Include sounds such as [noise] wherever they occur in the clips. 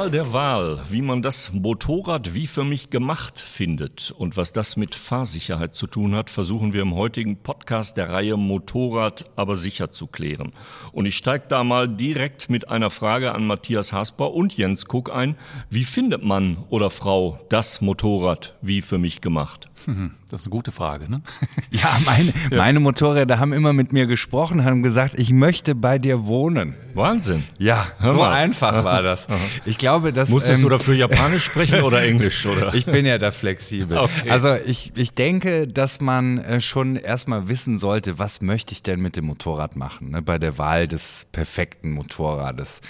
Qual der Wahl, wie man das Motorrad wie für mich gemacht findet und was das mit Fahrsicherheit zu tun hat, versuchen wir im heutigen Podcast der Reihe Motorrad aber sicher zu klären. Und ich steige da mal direkt mit einer Frage an Matthias Hasper und Jens Kuck ein. Wie findet man oder Frau das Motorrad wie für mich gemacht? Das ist eine gute Frage, ne? [laughs] Ja, meine, ja. meine Motorräder haben immer mit mir gesprochen, haben gesagt, ich möchte bei dir wohnen. Wahnsinn. Ja, Hör so mal. einfach war [laughs] das. Ich glaube, dass. Musstest ähm, du dafür Japanisch sprechen oder [laughs] Englisch, oder? Ich bin ja da flexibel. Okay. Also ich, ich denke, dass man äh, schon erstmal wissen sollte, was möchte ich denn mit dem Motorrad machen, ne, bei der Wahl des perfekten Motorrades.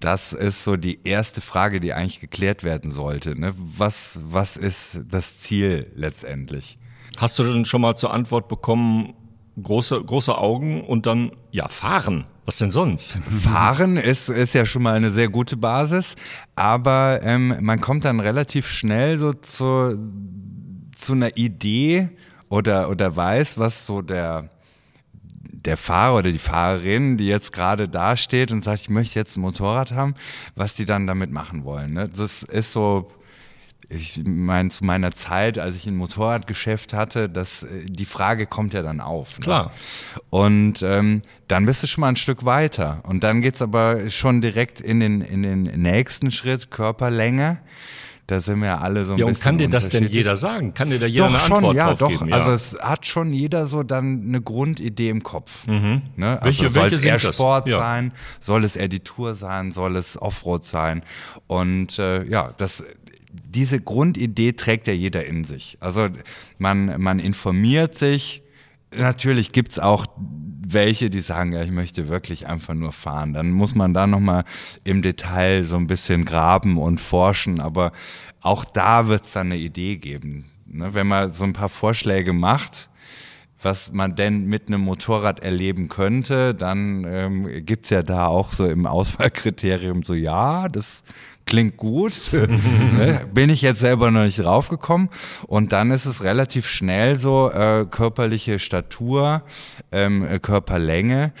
Das ist so die erste Frage, die eigentlich geklärt werden sollte. Ne? Was, was ist das Ziel letztendlich? Hast du denn schon mal zur Antwort bekommen, große, große Augen und dann, ja, fahren? Was denn sonst? [laughs] Fahren ist, ist ja schon mal eine sehr gute Basis, aber ähm, man kommt dann relativ schnell so zu, zu einer Idee oder, oder weiß, was so der, der Fahrer oder die Fahrerin, die jetzt gerade da steht und sagt, ich möchte jetzt ein Motorrad haben, was die dann damit machen wollen. Ne? Das ist so, ich meine, zu meiner Zeit, als ich ein Motorradgeschäft hatte, das, die Frage kommt ja dann auf. Ne? Klar. Und ähm, dann bist du schon mal ein Stück weiter. Und dann geht es aber schon direkt in den, in den nächsten Schritt, Körperlänge da sind wir alle so ein ja, bisschen. Ja, und kann dir das denn jeder sagen? Kann dir da jeder doch, eine schon, Antwort ja, drauf doch. geben? Ja, Also es hat schon jeder so dann eine Grundidee im Kopf. Mhm. Ne? Also welche, soll welche es eher Sport? Ja. sein? Soll es eher die Tour sein? Soll es Offroad sein? Und äh, ja, das diese Grundidee trägt ja jeder in sich. Also man, man informiert sich. Natürlich gibt's auch welche, die sagen, ja, ich möchte wirklich einfach nur fahren. Dann muss man da nochmal im Detail so ein bisschen graben und forschen. Aber auch da wird's dann eine Idee geben. Ne? Wenn man so ein paar Vorschläge macht, was man denn mit einem Motorrad erleben könnte, dann ähm, gibt's ja da auch so im Auswahlkriterium so, ja, das klingt gut. [laughs] ne? Bin ich jetzt selber noch nicht raufgekommen. Und dann ist es relativ schnell so, äh, körperliche Statur, ähm, äh, Körperlänge,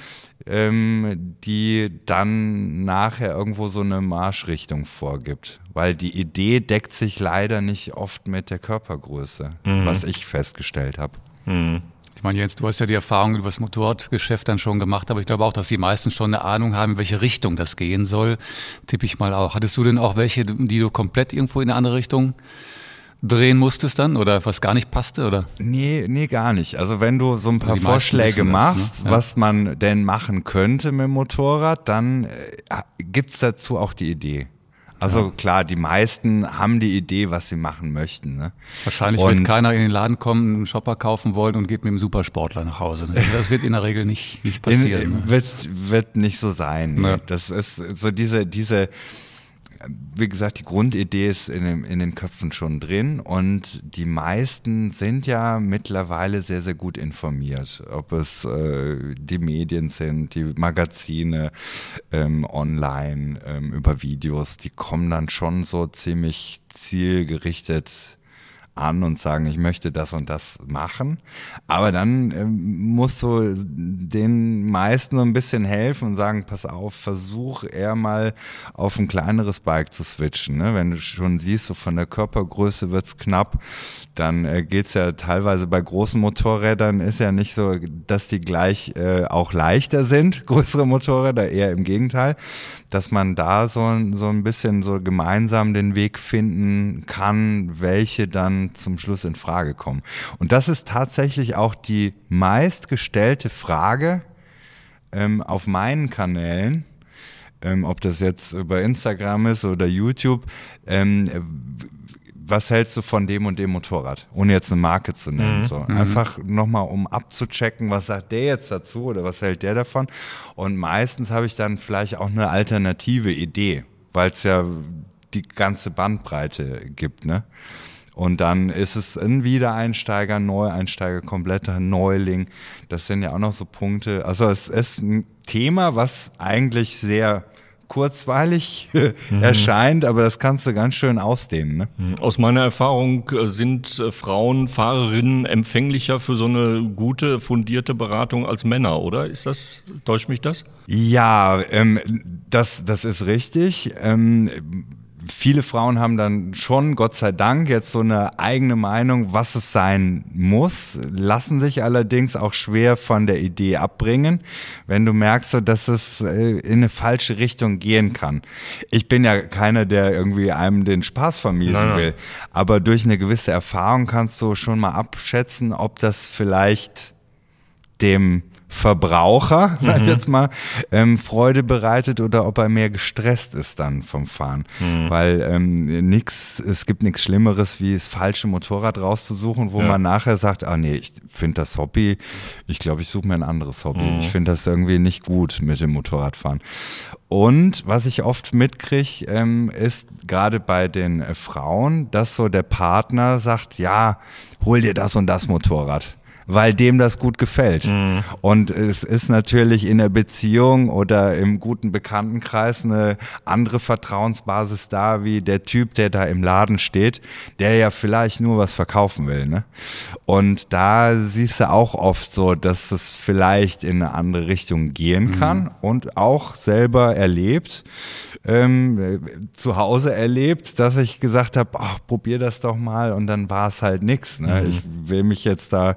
ähm, die dann nachher irgendwo so eine Marschrichtung vorgibt. Weil die Idee deckt sich leider nicht oft mit der Körpergröße, Mhm. was ich festgestellt habe. Ich meine, Jens, du hast ja die Erfahrung über das Motorradgeschäft dann schon gemacht, aber ich glaube auch, dass die meisten schon eine Ahnung haben, in welche Richtung das gehen soll. Tippe ich mal auch. Hattest du denn auch welche, die du komplett irgendwo in eine andere Richtung drehen musstest dann oder was gar nicht passte oder? Nee, nee, gar nicht. Also wenn du so ein paar Die meisten Vorschläge wissen das, machst, ne? Ja. was man denn machen könnte mit dem Motorrad, dann äh, gibt's dazu auch die Idee. Also klar, die meisten haben die Idee, was sie machen möchten. Ne? Wahrscheinlich Und- wird keiner in den Laden kommen, einen Shopper kaufen wollen und geht mit dem Supersportler nach Hause. Ne? Das wird in der Regel nicht, nicht passieren. In, ne? wird, wird nicht so sein. Ja. Das ist so diese, diese, wie gesagt, die Grundidee ist in, den- in den Köpfen schon drin und die meisten sind ja mittlerweile sehr, sehr gut informiert. Ob es äh, die Medien sind, die Magazine ähm, online, ähm, über Videos, die kommen dann schon so ziemlich zielgerichtet an und sagen, ich möchte das und das machen. Aber dann ähm, musst du den meisten so ein bisschen helfen und sagen, pass auf, versuch eher mal auf ein kleineres Bike zu switchen. Ne? Wenn du schon siehst, so von der Körpergröße wird's knapp, dann äh, geht's ja teilweise bei großen Motorrädern ist ja nicht so, dass die gleich äh, auch leichter sind, [laughs] größere Motorräder, eher im Gegenteil, dass man da so, so ein bisschen so gemeinsam den Weg finden kann, welche dann zum Schluss in Frage kommen. Und das ist tatsächlich auch die meistgestellte Frage ähm, auf meinen Kanälen, ähm, ob das jetzt über Instagram ist oder YouTube. Ähm, was hältst du von dem und dem Motorrad? Ohne jetzt eine Marke zu nennen. So. Einfach nochmal, um abzuchecken, was sagt der jetzt dazu oder was hält der davon? Und meistens habe ich dann vielleicht auch eine alternative Idee, weil es ja die ganze Bandbreite gibt. Ne? Und dann ist es ein Wiedereinsteiger, Neueinsteiger, kompletter Neuling. Das sind ja auch noch so Punkte. Also es ist ein Thema, was eigentlich sehr kurzweilig [laughs] erscheint, aber das kannst du ganz schön ausdehnen. Ne? Aus meiner Erfahrung äh, sind äh, Frauen, Fahrerinnen empfänglicher für so eine gute, fundierte Beratung als Männer, oder? Ist das, täuscht mich das? Ja, ähm, das, das ist richtig. Ähm, viele Frauen haben dann schon, Gott sei Dank, jetzt so eine eigene Meinung, was es sein muss, lassen sich allerdings auch schwer von der Idee abbringen, wenn du merkst, dass es äh, in eine falsche Richtung gehen kann. Ich bin ja keiner, der irgendwie einem den Spaß vermiesen nein, will, aber durch eine gewisse Erfahrung kannst du schon mal abschätzen, ob das vielleicht dem Verbraucher, [laughs] sag ich mhm. jetzt mal, ähm, Freude bereitet oder ob er mehr gestresst ist dann vom Fahren. Mhm. Weil ähm, nix, es gibt nichts Schlimmeres, wie das falsche Motorrad rauszusuchen, wo ja. man nachher sagt, ah nee, ich finde das Hobby, ich glaube, ich suche mir ein anderes Hobby. Mhm. Ich finde das irgendwie nicht gut mit dem Motorradfahren. Und was ich oft mitkriege, ähm, ist gerade bei den äh, Frauen, dass so der Partner sagt, ja, hol dir das und das Motorrad weil dem das gut gefällt. Mhm. Und es ist natürlich in der Beziehung oder im guten Bekanntenkreis eine andere Vertrauensbasis da, wie der Typ, der da im Laden steht, der ja vielleicht nur was verkaufen will. Ne? Und da siehst du auch oft so, dass es vielleicht in eine andere Richtung gehen mhm. kann mhm. und auch selber erlebt, ähm, zu Hause erlebt, dass ich gesagt habe, probier das doch mal und dann war es halt nix. Ne? Mhm. Ich will mich jetzt da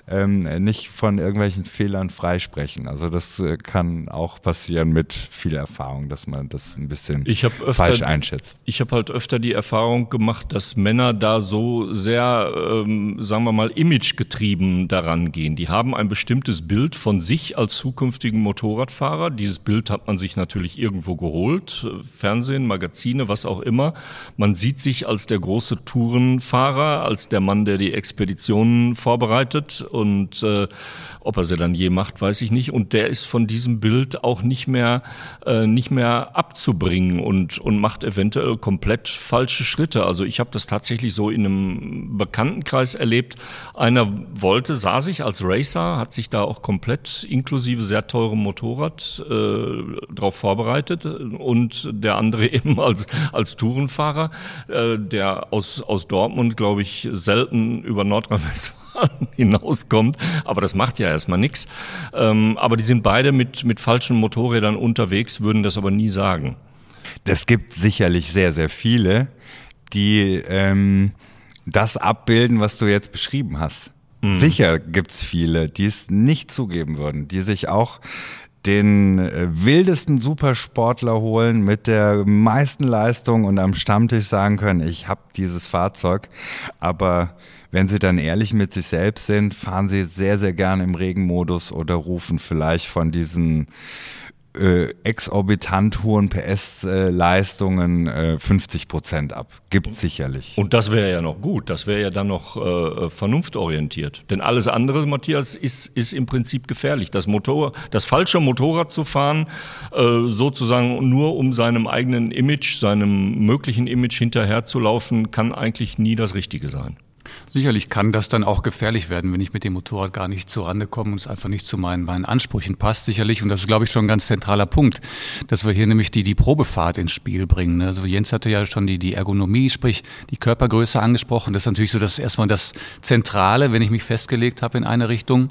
ähm, nicht von irgendwelchen Fehlern freisprechen. Also das äh, kann auch passieren mit viel Erfahrung, dass man das ein bisschen öfter, falsch einschätzt. Ich habe halt öfter die Erfahrung gemacht, dass Männer da so sehr, ähm, sagen wir mal, imagegetrieben daran gehen. Die haben ein bestimmtes Bild von sich als zukünftigen Motorradfahrer. Dieses Bild hat man sich natürlich irgendwo geholt, Fernsehen, Magazine, was auch immer. Man sieht sich als der große Tourenfahrer, als der Mann, der die Expeditionen vorbereitet und äh, ob er sie dann je macht, weiß ich nicht. Und der ist von diesem Bild auch nicht mehr, äh, nicht mehr abzubringen und, und macht eventuell komplett falsche Schritte. Also ich habe das tatsächlich so in einem Bekanntenkreis erlebt. Einer wollte, sah sich als Racer, hat sich da auch komplett inklusive sehr teurem Motorrad äh, darauf vorbereitet und der andere [laughs] eben als, als Tourenfahrer, äh, der aus, aus Dortmund, glaube ich, selten über Nordrhein-Westfalen [laughs] hinauskommt. Aber das macht ja erstmal nichts. Ähm, aber die sind beide mit, mit falschen Motorrädern unterwegs, würden das aber nie sagen. Das gibt sicherlich sehr, sehr viele, die ähm, das abbilden, was du jetzt beschrieben hast. Mhm. Sicher gibt's viele, die es nicht zugeben würden, die sich auch den äh, wildesten Supersportler holen mit der meisten Leistung und am Stammtisch sagen können, ich habe dieses Fahrzeug, aber wenn sie dann ehrlich mit sich selbst sind, fahren sie sehr, sehr gern im Regenmodus oder rufen vielleicht von diesen äh, exorbitant hohen PS-Leistungen äh, 50 Prozent ab. Gibt sicherlich. Und das wäre ja noch gut. Das wäre ja dann noch äh, vernunftorientiert. Denn alles andere, Matthias, ist, ist im Prinzip gefährlich. Das Motor, das falsche Motorrad zu fahren, äh, sozusagen nur um seinem eigenen Image, seinem möglichen Image hinterherzulaufen, kann eigentlich nie das Richtige sein. Sicherlich kann das dann auch gefährlich werden, wenn ich mit dem Motorrad gar nicht zurande komme und es einfach nicht zu meinen, meinen Ansprüchen passt, sicherlich. Und das ist, glaube ich, schon ein ganz zentraler Punkt, dass wir hier nämlich die, die Probefahrt ins Spiel bringen. Ne? Also Jens hatte ja schon die, die Ergonomie, sprich die Körpergröße angesprochen. Das ist natürlich so das erstmal das Zentrale, wenn ich mich festgelegt habe in eine Richtung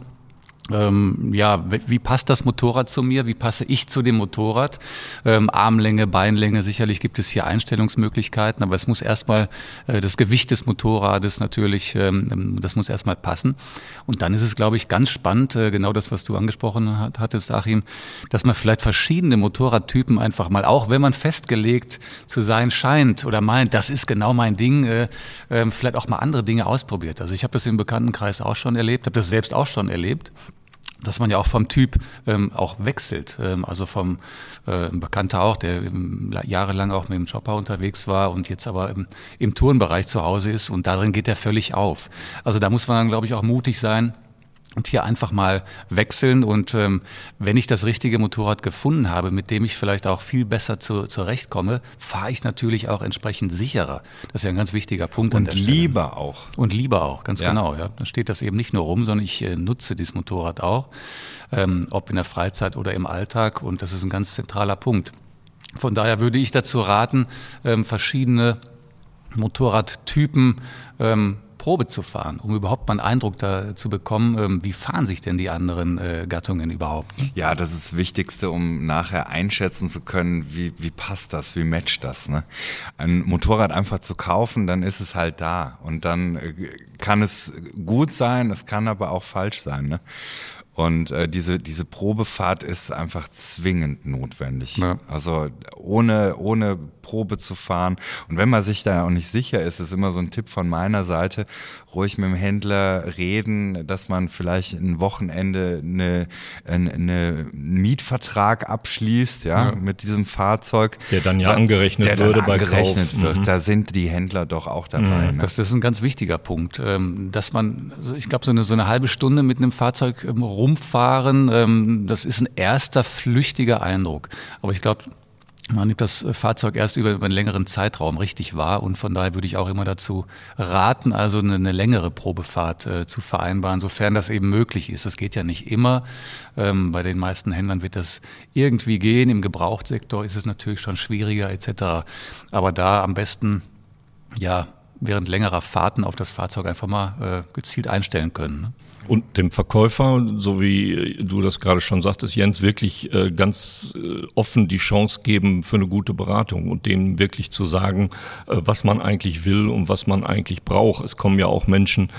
ähm, ja, wie passt das Motorrad zu mir? Wie passe ich zu dem Motorrad? Ähm, Armlänge, Beinlänge, sicherlich gibt es hier Einstellungsmöglichkeiten, aber es muss erstmal äh, das Gewicht des Motorrades natürlich, ähm, das muss erstmal passen. Und dann ist es, glaube ich, ganz spannend, äh, genau das, was du angesprochen hat, hattest, Achim, dass man vielleicht verschiedene Motorradtypen einfach mal, auch wenn man festgelegt zu sein scheint oder meint, das ist genau mein Ding, äh, äh, vielleicht auch mal andere Dinge ausprobiert. Also ich habe das im Bekanntenkreis auch schon erlebt, habe das selbst auch schon erlebt dass man ja auch vom Typ ähm, auch wechselt. Ähm, also vom äh, Bekannter auch, der ähm, jahrelang auch mit dem Chopper unterwegs war und jetzt aber im, im Tourenbereich zu Hause ist und darin geht er völlig auf. Also da muss man dann, glaube ich, auch mutig sein, und hier einfach mal wechseln. Und ähm, wenn ich das richtige Motorrad gefunden habe, mit dem ich vielleicht auch viel besser zu, zurechtkomme, fahre ich natürlich auch entsprechend sicherer. Das ist ja ein ganz wichtiger Punkt. Und lieber auch. Und lieber auch, ganz ja. genau. Ja. Da steht das eben nicht nur rum, sondern ich äh, nutze dieses Motorrad auch, ähm, ob in der Freizeit oder im Alltag. Und das ist ein ganz zentraler Punkt. Von daher würde ich dazu raten, ähm, verschiedene Motorradtypen ähm, Probe zu fahren, um überhaupt mal einen Eindruck da zu bekommen, ähm, wie fahren sich denn die anderen äh, Gattungen überhaupt? Ja, das ist das Wichtigste, um nachher einschätzen zu können, wie, wie passt das, wie matcht das. Ne? Ein Motorrad einfach zu kaufen, dann ist es halt da und dann äh, kann es gut sein, es kann aber auch falsch sein. Ne? Und äh, diese, diese Probefahrt ist einfach zwingend notwendig. Ja. Also ohne, ohne Probe zu fahren. Und wenn man sich da auch nicht sicher ist, ist immer so ein Tipp von meiner Seite, ruhig mit dem Händler reden, dass man vielleicht ein Wochenende eine, eine, eine Mietvertrag abschließt, ja, ja, mit diesem Fahrzeug. Der dann ja angerechnet der würde bei angerechnet Kauf. wird. Mhm. Da sind die Händler doch auch dabei. Mhm. Ne? Das, das, ist ein ganz wichtiger Punkt, ähm, dass man, ich glaube, so eine, so eine halbe Stunde mit einem Fahrzeug ähm, rumfahren, ähm, das ist ein erster flüchtiger Eindruck. Aber ich glaube, man nimmt das Fahrzeug erst über, einen längeren Zeitraum richtig wahr und von daher würde ich auch immer dazu raten, also eine, eine längere Probefahrt äh, zu vereinbaren, sofern das eben möglich ist. Das geht ja nicht immer. Ähm, bei den meisten Händlern wird das irgendwie gehen. Im Gebrauchtsektor ist es natürlich schon schwieriger etc. Aber da am besten ja während längerer Fahrten auf das Fahrzeug einfach mal äh, gezielt einstellen können. Ne? Und dem Verkäufer, so wie du das gerade schon sagtest, Jens, wirklich äh, ganz äh, offen die Chance geben für eine gute Beratung und denen wirklich zu sagen, äh, was man eigentlich will und was man eigentlich braucht. Es kommen ja auch Menschen,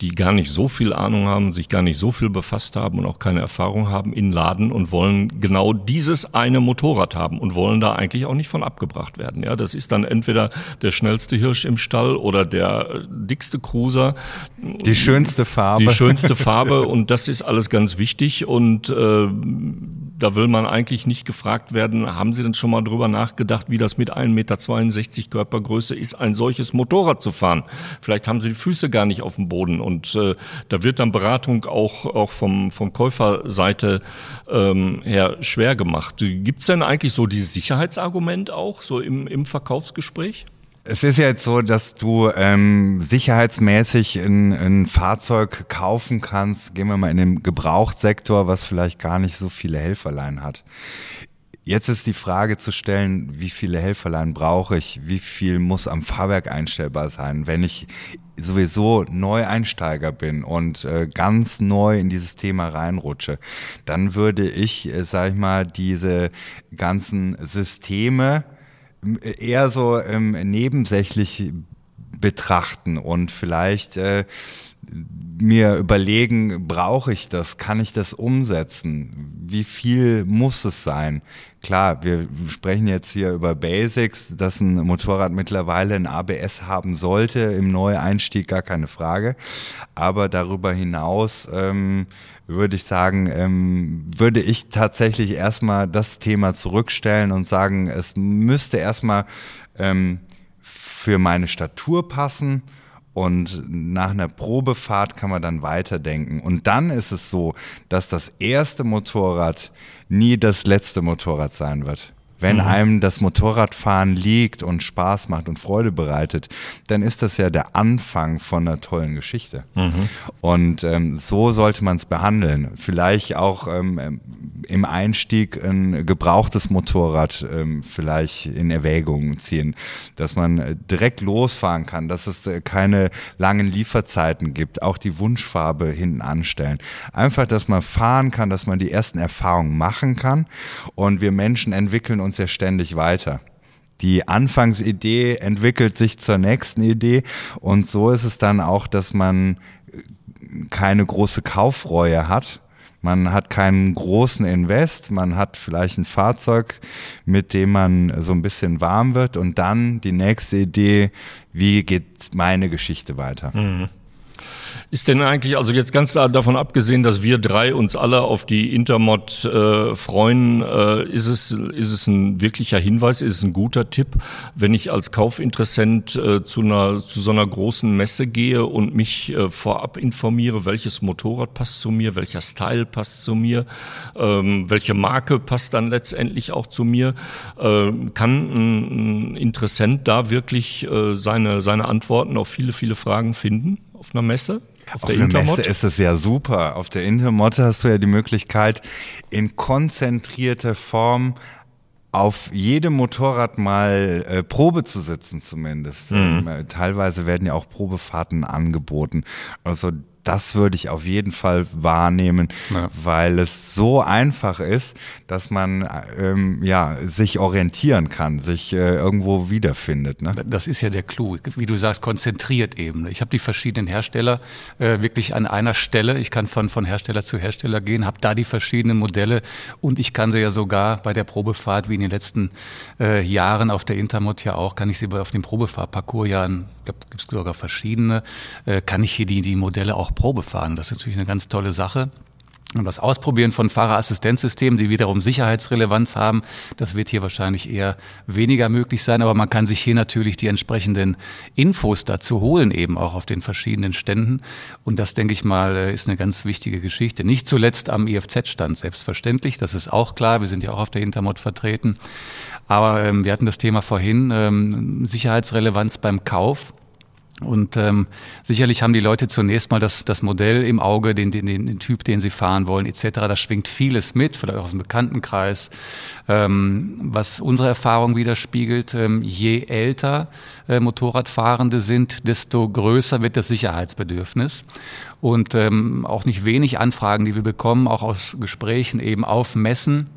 die gar nicht so viel Ahnung haben, sich gar nicht so viel befasst haben und auch keine Erfahrung haben in Laden und wollen genau dieses eine Motorrad haben und wollen da eigentlich auch nicht von abgebracht werden. Ja, das ist dann entweder der schnellste Hirsch im Stall oder der dickste Cruiser. Die schönste Farbe. Die schönste Farbe und das ist alles ganz wichtig und äh, da will man eigentlich nicht gefragt werden, haben Sie denn schon mal drüber nachgedacht, wie das mit 1,62 Meter Körpergröße ist, ein solches Motorrad zu fahren? Vielleicht haben Sie die Füße gar nicht auf dem Boden und äh, da wird dann Beratung auch, auch vom, vom Käuferseite ähm, her schwer gemacht. Gibt es denn eigentlich so dieses Sicherheitsargument auch so im, im Verkaufsgespräch? Es ist ja jetzt so, dass du ähm, sicherheitsmäßig ein, ein Fahrzeug kaufen kannst, gehen wir mal in den Gebrauchtsektor, was vielleicht gar nicht so viele Helferlein hat. Jetzt ist die Frage zu stellen, wie viele Helferlein brauche ich, wie viel muss am Fahrwerk einstellbar sein, wenn ich sowieso Neueinsteiger bin und äh, ganz neu in dieses Thema reinrutsche, dann würde ich, äh, sag ich mal, diese ganzen Systeme eher so ähm, nebensächlich betrachten und vielleicht äh, mir überlegen, brauche ich das, kann ich das umsetzen, wie viel muss es sein? Klar, wir sprechen jetzt hier über Basics, dass ein Motorrad mittlerweile ein ABS haben sollte, im Neueinstieg gar keine Frage, aber darüber hinaus ähm, würde ich sagen, ähm, würde ich tatsächlich erstmal das Thema zurückstellen und sagen, es müsste erstmal ähm, für meine Statur passen und nach einer Probefahrt kann man dann weiterdenken. Und dann ist es so, dass das erste Motorrad nie das letzte Motorrad sein wird. Wenn mhm. einem das Motorradfahren liegt und Spaß macht und Freude bereitet, dann ist das ja der Anfang von einer tollen Geschichte. Mhm. Und ähm, so sollte man es behandeln. Vielleicht auch ähm, im Einstieg ein gebrauchtes Motorrad ähm, vielleicht in Erwägung ziehen, dass man äh, direkt losfahren kann, dass es äh, keine langen Lieferzeiten gibt, auch die Wunschfarbe hinten anstellen. Einfach, dass man fahren kann, dass man die ersten Erfahrungen machen kann. Und wir Menschen entwickeln uns ja ständig weiter. Die Anfangsidee entwickelt sich zur nächsten Idee und so ist es dann auch, dass man keine große Kaufreue hat. Man hat keinen großen Invest, man hat vielleicht ein Fahrzeug, mit dem man so ein bisschen warm wird und dann die nächste Idee, wie geht meine Geschichte weiter. Mhm. Ist denn eigentlich, also jetzt ganz davon abgesehen, dass wir drei uns alle auf die Intermod äh, freuen, äh, ist, es, ist es ein wirklicher Hinweis, ist es ein guter Tipp, wenn ich als Kaufinteressent äh, zu, einer, zu so einer großen Messe gehe und mich äh, vorab informiere, welches Motorrad passt zu mir, welcher Style passt zu mir, ähm, welche Marke passt dann letztendlich auch zu mir, äh, kann ein, Interessent da wirklich äh, seine, seine Antworten auf viele, viele Fragen finden auf einer Messe? Auf, auf der einer Messe ist es ja super. Auf der Intermod hast du ja die Möglichkeit, in konzentrierter Form auf jedem Motorrad mal äh, Probe zu sitzen zumindest. Mhm. Ähm, teilweise werden ja auch Probefahrten angeboten. Also das würde ich auf jeden Fall wahrnehmen, ja. weil es so einfach ist, dass man ähm, ja sich orientieren kann, sich äh, irgendwo wiederfindet. Ne? Das ist ja der Clou, wie du sagst, konzentriert eben. Ich habe die verschiedenen Hersteller äh, wirklich an einer Stelle. Ich kann von, von Hersteller zu Hersteller gehen, habe da die verschiedenen Modelle und ich kann sie ja sogar bei der Probefahrt, wie in den letzten äh, Jahren auf der Intermod ja auch, kann ich sie auf dem Probefahrtparcours ja, gibt es sogar verschiedene, äh, kann ich hier die, die Modelle auch Probe fahren. Das ist natürlich eine ganz tolle Sache. Und das Ausprobieren von Fahrerassistenzsystemen, die wiederum Sicherheitsrelevanz haben, das wird hier wahrscheinlich eher weniger möglich sein. Aber man kann sich hier natürlich die entsprechenden Infos dazu holen, eben auch auf den verschiedenen Ständen. Und das, denke ich mal, ist eine ganz wichtige Geschichte. Nicht zuletzt am IFZ-Stand, selbstverständlich. Das ist auch klar. Wir sind ja auch auf der Intermod vertreten. Aber ähm, wir hatten das Thema vorhin, ähm, Sicherheitsrelevanz beim Kauf. Und ähm, sicherlich haben die Leute zunächst mal das, das Modell im Auge, den, den, den Typ, den sie fahren wollen, etc. Da schwingt vieles mit, vielleicht auch aus dem Bekanntenkreis. Ähm, was unsere Erfahrung widerspiegelt, ähm, je älter äh, Motorradfahrende sind, desto größer wird das Sicherheitsbedürfnis. Und ähm, auch nicht wenig Anfragen, die wir bekommen, auch aus Gesprächen eben auf Messen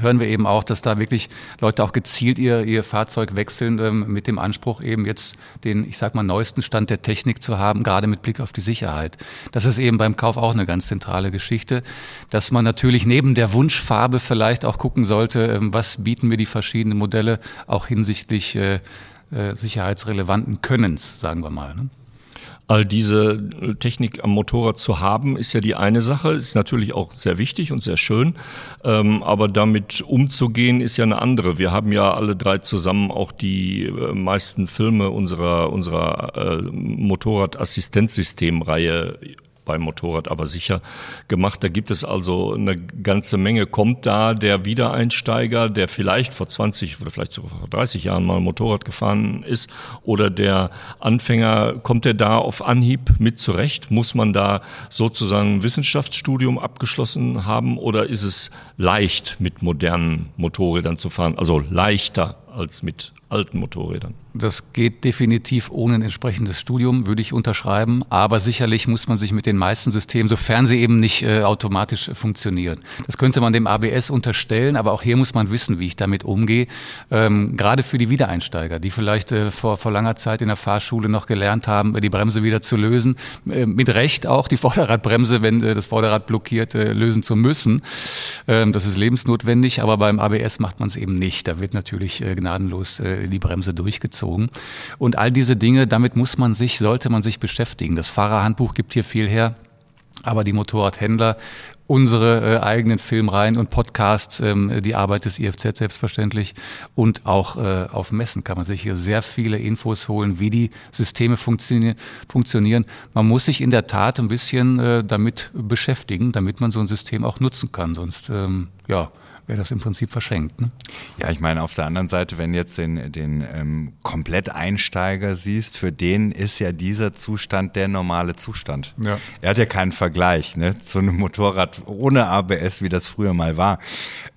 hören wir eben auch, dass da wirklich Leute auch gezielt ihr, ihr Fahrzeug wechseln ähm, mit dem Anspruch eben jetzt den, ich sag mal, neuesten Stand der Technik zu haben, gerade mit Blick auf die Sicherheit. Das ist eben beim Kauf auch eine ganz zentrale Geschichte, dass man natürlich neben der Wunschfarbe vielleicht auch gucken sollte, ähm, was bieten mir die verschiedenen Modelle auch hinsichtlich äh, äh, sicherheitsrelevanten Könnens, sagen wir mal. Ne? All diese Technik am Motorrad zu haben, ist ja die eine Sache, ist natürlich auch sehr wichtig und sehr schön, ähm, aber damit umzugehen ist ja eine andere. Wir haben ja alle drei zusammen auch die äh, meisten Filme unserer, unserer äh, Motorradassistenzsystemreihe beim Motorrad aber sicher gemacht. Da gibt es also eine ganze Menge. Kommt da der Wiedereinsteiger, der vielleicht vor 20 oder vielleicht sogar vor 30 Jahren mal Motorrad gefahren ist, oder der Anfänger, kommt der da auf Anhieb mit zurecht? Muss man da sozusagen ein Wissenschaftsstudium abgeschlossen haben oder ist es leicht mit modernen Motorrädern zu fahren? Also leichter als mit alten Motorrädern. Das geht definitiv ohne ein entsprechendes Studium, würde ich unterschreiben. Aber sicherlich muss man sich mit den meisten Systemen, sofern sie eben nicht äh, automatisch funktionieren. Das könnte man dem ABS unterstellen, aber auch hier muss man wissen, wie ich damit umgehe. Ähm, gerade für die Wiedereinsteiger, die vielleicht äh, vor, vor langer Zeit in der Fahrschule noch gelernt haben, die Bremse wieder zu lösen. Äh, mit Recht auch die [laughs] Vorderradbremse, wenn äh, das Vorderrad blockiert, äh, lösen zu müssen. Ähm, das ist lebensnotwendig, aber beim ABS macht man es eben nicht. Da wird natürlich äh, gnadenlos die Bremse durchgezogen gezogen. Und all diese Dinge, damit muss man sich, sollte man sich beschäftigen. Das Fahrerhandbuch gibt hier viel her. Aber die Motorradhändler, unsere äh, eigenen Filmreihen und Podcasts, ähm, die Arbeit des IFZ selbstverständlich und auch äh, auf Messen kann man sich hier sehr viele Infos holen, wie die Systeme funktio funktionieren. Man muss sich in der Tat ein bisschen äh, damit beschäftigen, damit man so ein System auch nutzen kann. Sonst, ähm, ja, wäre das im Prinzip verschenkt. Ne? Ja, ich meine, auf der anderen Seite, wenn jetzt den, den ähm, Kompletteinsteiger siehst, für den ist ja dieser Zustand der normale Zustand. Ja. Er hat ja keinen Vergleich ne, zu einem Motorrad ohne ABS, wie das früher mal war.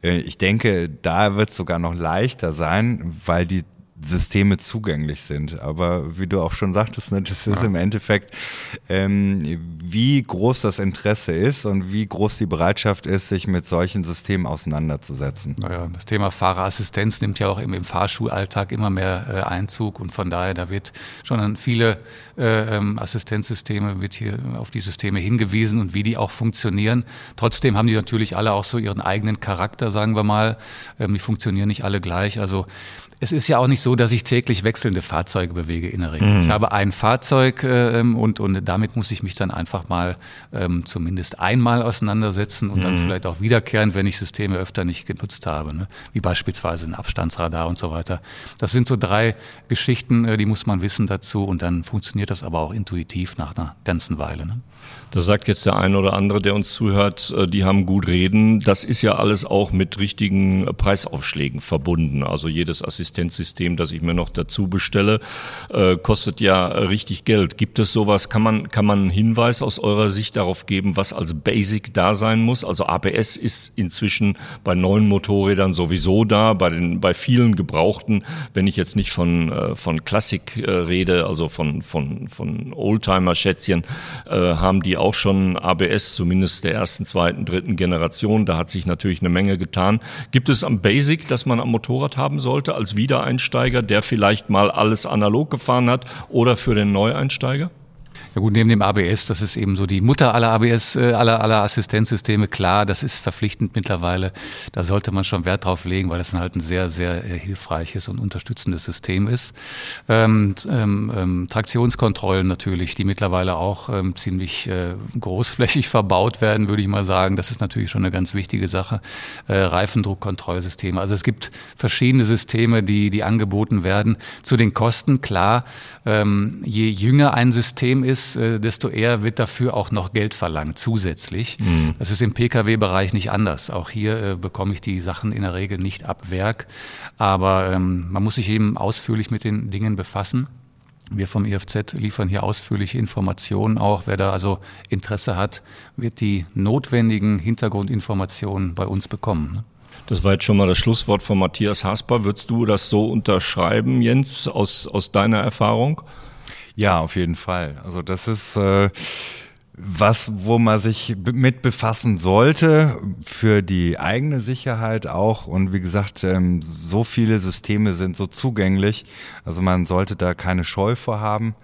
Äh, ich denke, da wird es sogar noch leichter sein, weil die Systeme zugänglich sind. Aber wie du auch schon sagtest, ne, das ist ja. im Endeffekt, ähm, wie groß das Interesse ist und wie groß die Bereitschaft ist, sich mit solchen Systemen auseinanderzusetzen. Naja, das Thema Fahrerassistenz nimmt ja auch im, im Fahrschulalltag immer mehr äh, Einzug und von daher, da wird schon an viele äh, ähm, Assistenzsysteme, wird hier auf die Systeme hingewiesen und wie die auch funktionieren. Trotzdem haben die natürlich alle auch so ihren eigenen Charakter, sagen wir mal. Ähm, die funktionieren nicht alle gleich. Also es ist ja auch nicht so, dass ich täglich wechselnde Fahrzeuge bewege in der Regel. Mhm. Ich habe ein Fahrzeug äh, und, und damit muss ich mich dann einfach mal ähm, zumindest einmal auseinandersetzen und mhm. dann vielleicht auch wiederkehren, wenn ich Systeme öfter nicht genutzt habe, ne? wie beispielsweise ein Abstandsradar und so weiter. Das sind so drei Geschichten, äh, die muss man wissen dazu und dann funktioniert das aber auch intuitiv nach einer ganzen Weile. Ne? Da sagt jetzt der eine oder andere, der uns zuhört, äh, die haben gut reden. Das ist ja alles auch mit richtigen Preisaufschlägen verbunden. Also jedes Assistenzsystem, das ich mir noch dazu bestelle, äh, kostet ja richtig Geld. Gibt es sowas? Kann man, kann man einen Hinweis aus eurer Sicht darauf geben, was als Basic da sein muss? Also ABS ist inzwischen bei neuen Motorrädern sowieso da, bei den, bei vielen Gebrauchten, wenn ich jetzt nicht von, äh, von Klassik rede, also von, von, von Oldtimer-Schätzchen, haben die auch schon ABS, zumindest der ersten, zweiten, dritten Generation. Da hat sich natürlich eine Menge getan. Gibt es am Basic, das man am Motorrad haben sollte, als Wiedereinsteiger, der vielleicht mal alles analog gefahren hat oder für den Neueinsteiger? Ja gut, neben dem ABS, das ist eben so die Mutter aller ABS, äh, aller, aller Assistenzsysteme, klar, das ist verpflichtend mittlerweile. Da sollte man schon Wert drauf legen, weil das halt ein sehr, sehr äh, hilfreiches und unterstützendes System ist. Ähm, ähm, ähm, Traktionskontrollen natürlich, die mittlerweile auch ähm, ziemlich äh, großflächig [laughs] verbaut werden, würde ich mal sagen. Das ist natürlich schon eine ganz wichtige Sache. Äh, Reifendruckkontrollsysteme. Also es gibt verschiedene Systeme, die, die angeboten werden. Zu den Kosten, klar, ähm, je jünger ein System ist, ist, äh, desto eher wird dafür auch noch Geld verlangt zusätzlich. Mhm. Das ist im Pkw-Bereich nicht anders. Auch hier äh, bekomme ich die Sachen in der Regel nicht ab Werk. Aber ähm, man muss sich eben ausführlich mit den Dingen befassen. Wir vom IFZ liefern hier ausführliche Informationen auch. Wer da also Interesse hat, wird die notwendigen Hintergrundinformationen bei uns bekommen. Ne? Das war jetzt schon mal das Schlusswort von Matthias Hasper. Würdest du das so unterschreiben, Jens, aus, aus deiner Erfahrung? Ja, auf jeden Fall. Also das ist äh, was, wo man sich mit befassen sollte für die eigene Sicherheit auch. Und wie gesagt, ähm, so viele Systeme sind so zugänglich. Also man sollte da keine Scheu vorhaben.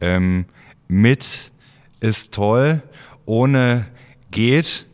Ähm, mit ist toll, ohne geht.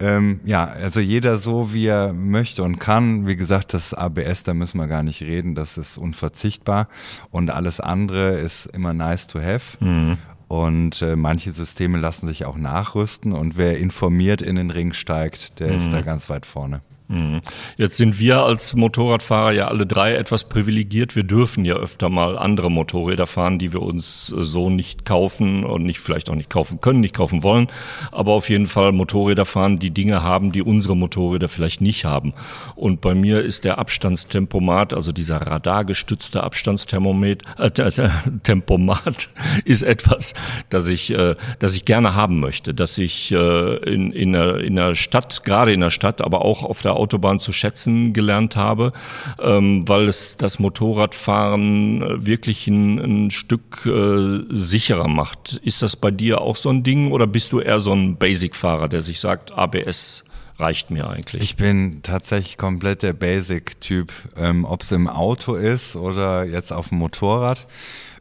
Ähm, ja, also jeder so, wie er möchte und kann. Wie gesagt, das ABS, da müssen wir gar nicht reden, das ist unverzichtbar. Und alles andere ist immer nice to have. Mhm. Und äh, manche Systeme lassen sich auch nachrüsten. Und wer informiert in den Ring steigt, der mhm. ist da ganz weit vorne. Mhm. Jetzt sind wir als Motorradfahrer ja alle drei etwas privilegiert. Wir dürfen ja öfter mal andere Motorräder fahren, die wir uns so nicht kaufen und nicht vielleicht auch nicht kaufen können, nicht kaufen wollen. Aber auf jeden Fall Motorräder fahren, die Dinge haben, die unsere Motorräder vielleicht nicht haben. Und bei mir ist der Abstandstempomat, also dieser radargestützte Abstandsthermometer, äh, [laughs] Tempomat, [laughs] ist etwas, das ich, äh, das ich gerne haben möchte, dass ich äh, in, in, der, in der Stadt, gerade in der Stadt, aber auch auf der Autobahn zu schätzen gelernt habe, ähm, weil es das Motorradfahren äh, wirklich ein, ein Stück äh, sicherer macht. Ist das bei dir auch so ein Ding oder bist du eher so ein Basic-Fahrer, der sich sagt, ABS reicht mir eigentlich. Ich bin tatsächlich komplett der Basic-Typ, ähm, ob es im Auto ist oder jetzt auf dem Motorrad.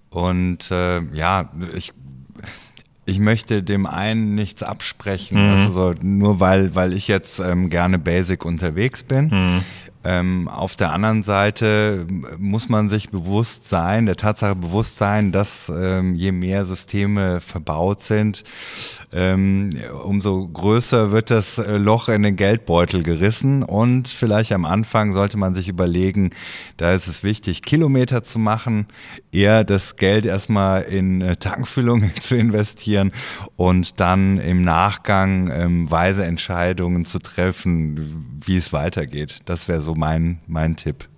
Und äh, ja, ich ich möchte dem einen nichts absprechen, mhm. also so, nur weil, weil ich jetzt ähm, gerne basic unterwegs bin. Mhm. Ähm, auf der anderen Seite muss man sich bewusst sein, der Tatsache bewusst sein, dass ähm, je mehr Systeme verbaut sind, ähm, umso größer wird das äh, Loch in den Geldbeutel gerissen und vielleicht am Anfang sollte man sich überlegen, da ist es wichtig, Kilometer zu machen, eher das Geld erstmal in äh, Tankfüllungen [laughs] zu investieren und dann im Nachgang ähm, weise Entscheidungen zu treffen, wie es weitergeht. Das wäre so mein, mein Tipp.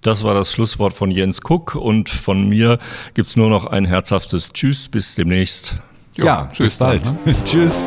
Das war das Schlusswort von Jens Kuck und von mir gibt es nur noch ein herzhaftes Tschüss, bis demnächst. Ja, ja tschüss bald. Ne? [laughs] tschüss.